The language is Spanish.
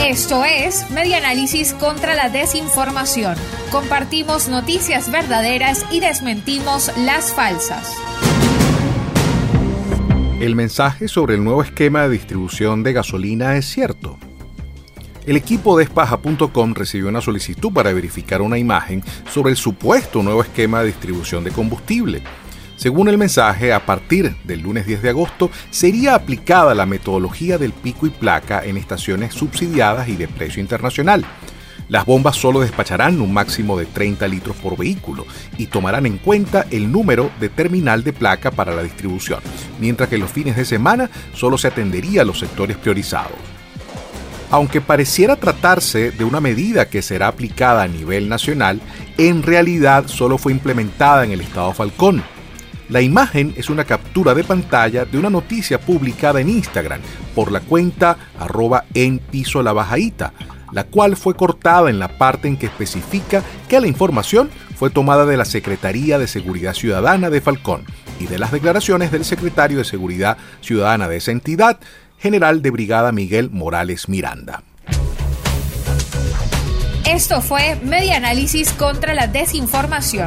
Esto es Media Análisis contra la Desinformación. Compartimos noticias verdaderas y desmentimos las falsas. El mensaje sobre el nuevo esquema de distribución de gasolina es cierto. El equipo de espaja.com recibió una solicitud para verificar una imagen sobre el supuesto nuevo esquema de distribución de combustible. Según el mensaje, a partir del lunes 10 de agosto sería aplicada la metodología del pico y placa en estaciones subsidiadas y de precio internacional. Las bombas solo despacharán un máximo de 30 litros por vehículo y tomarán en cuenta el número de terminal de placa para la distribución, mientras que los fines de semana solo se atendería a los sectores priorizados. Aunque pareciera tratarse de una medida que será aplicada a nivel nacional, en realidad solo fue implementada en el estado Falcón, la imagen es una captura de pantalla de una noticia publicada en Instagram por la cuenta arroba en piso la la cual fue cortada en la parte en que especifica que la información fue tomada de la Secretaría de Seguridad Ciudadana de Falcón y de las declaraciones del secretario de Seguridad Ciudadana de esa entidad, general de brigada Miguel Morales Miranda. Esto fue Media Análisis contra la Desinformación.